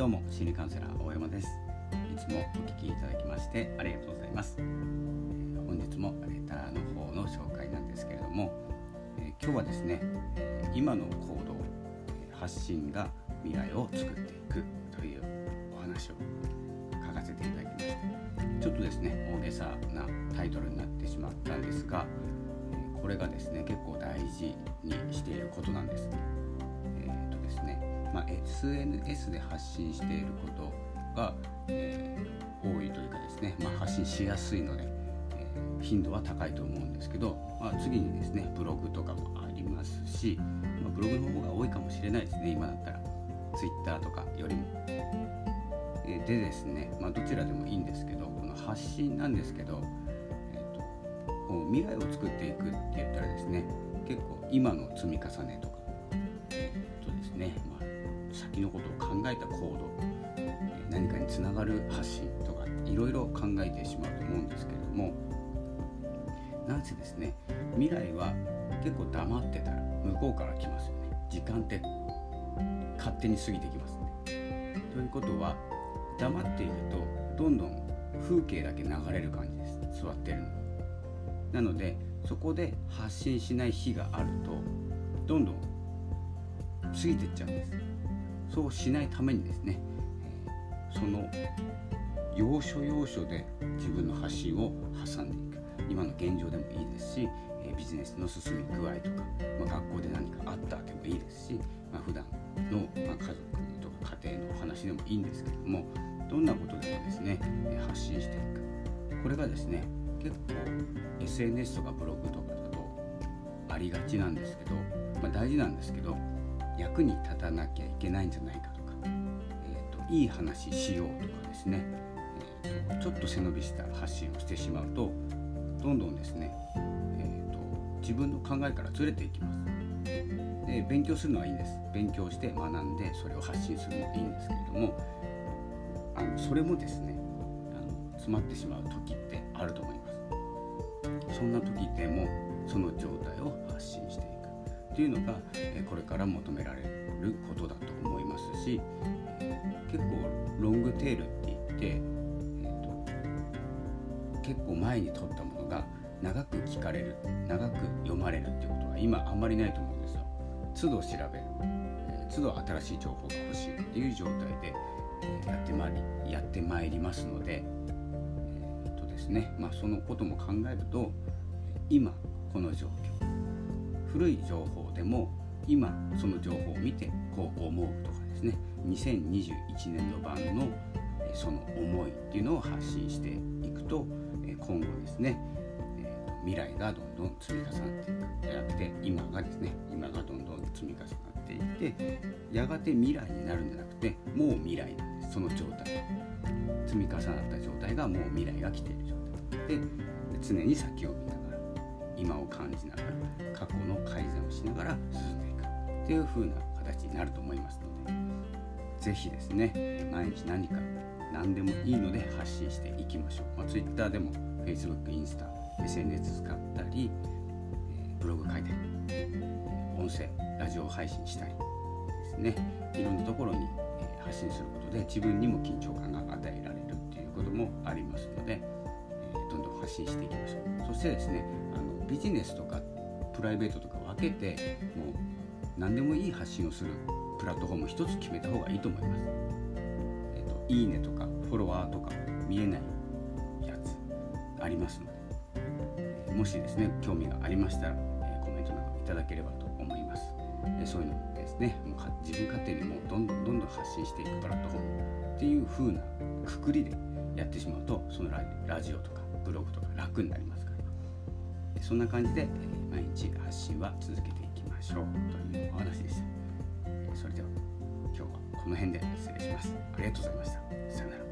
どうも心理カウンセラー大山です。いつもお聞きいただきましてありがとうございます、本日もレターの方の紹介なんですけれども、え、今日はですね今の行動発信が未来を作っていくというお話を書かせていただきましたちょっとですね大げさなタイトルになってしまったんですがこれがですね結構大事にしていることなんです。えー、とですねまあ、SNS で発信していることが、えー、多いというかですね、まあ、発信しやすいので、えー、頻度は高いと思うんですけど、まあ、次にですねブログとかもありますし、まあ、ブログの方が多いかもしれないですね今だったら Twitter とかよりも。え、でですね、まあ、どちらでもいいんですけどこの発信なんですけど、えーと、未来を作っていくって言ったらですね結構今の積み重ねとか、えた行動何かにつながる発信とかいろいろ考えてしまうと思うんですけれどもなんせですね未来は結構黙ってたら向こうから来ますよね。時間って勝手に過ぎてきますね。ということは黙っているとどんどん風景だけ流れる感じです。座ってるの。なのでそこで発信しない日があるとどんどん過ぎてっちゃうんです。そうしないためにですね、その要所要所で自分の発信を挟んでいく。今の現状でもいいですし、ビジネスの進み具合とか、まあ、学校で何かあったでもいいですし、まあ、普段の、まあ、家族とか家庭のお話でもいいんですけれどもどんなことでもですね、発信していく。これがですね結構 SNS とかブログとかだとありがちなんですけど、まあ、大事なんですけど役に立たなきゃいけないんじゃないかとか、えーと、いい話しようとかですね、えーと、ちょっと背伸びした発信をしてしまうとどんどんですね、えーと、自分の考えからずれていきます。で勉強するのはいいんです勉強して学んでそれを発信するのはいいんですけれどもあのそれもですねあの詰まってしまう時ってあると思いますそんな時でもその状態を発信してっていうのがこれから求められることだと思いますし結構ロングテールって言って、えーと、結構前に撮ったものが長く聞かれる長く読まれるっていうことは今あんまりないと思うんですよ。都度調べる、えー、都度新しい情報が欲しいっていう状態で、えやってまいりやってまいりますので、えーとですねまあ、そのことも考えると今この状況古い情報でも今その情報を見てこう思うとかですね。2021年度版のその思いっていうのを発信していくと今後ですね未来がどんどん積み重なっていくじゃなくて今がですね今がどんどん積み重なっていってやがて未来になるんじゃなくてもう未来なんです。その状態。積み重なった状態がもう未来が来ている状態。で常に先を見ながら今を感じながら過去の改善をしながら進んでいくっていう風な形になると思いますので是非ですね毎日何か何でもいいので発信していきましょう、まあ、Twitter でも Facebook、インスタ SNS 使ったり、ブログ書いたり、音声ラジオ配信したりですね。いろんなところに、発信することで自分にも緊張感が与えられるっていうこともありますので、どんどん発信していきましょう。そしてですねあのビジネスとかプライベートとか分けてもう何でもいい発信をするプラットフォーム一つ決めた方がいいと思います。えっ、と、いいねとかフォロワーとか見えないやつありますので、もしですね興味がありましたら、えコメントなどいただければと思います。えそういうのですねもう自分勝手にもうどんどんどんどん発信していくプラットフォームっていう風なくくりでやってしまうとそのラジオとかブログとか楽になりますからそんな感じで、毎日発信は続けていきましょうというお話でした。それでは今日はこの辺で失礼します。ありがとうございました。さよなら。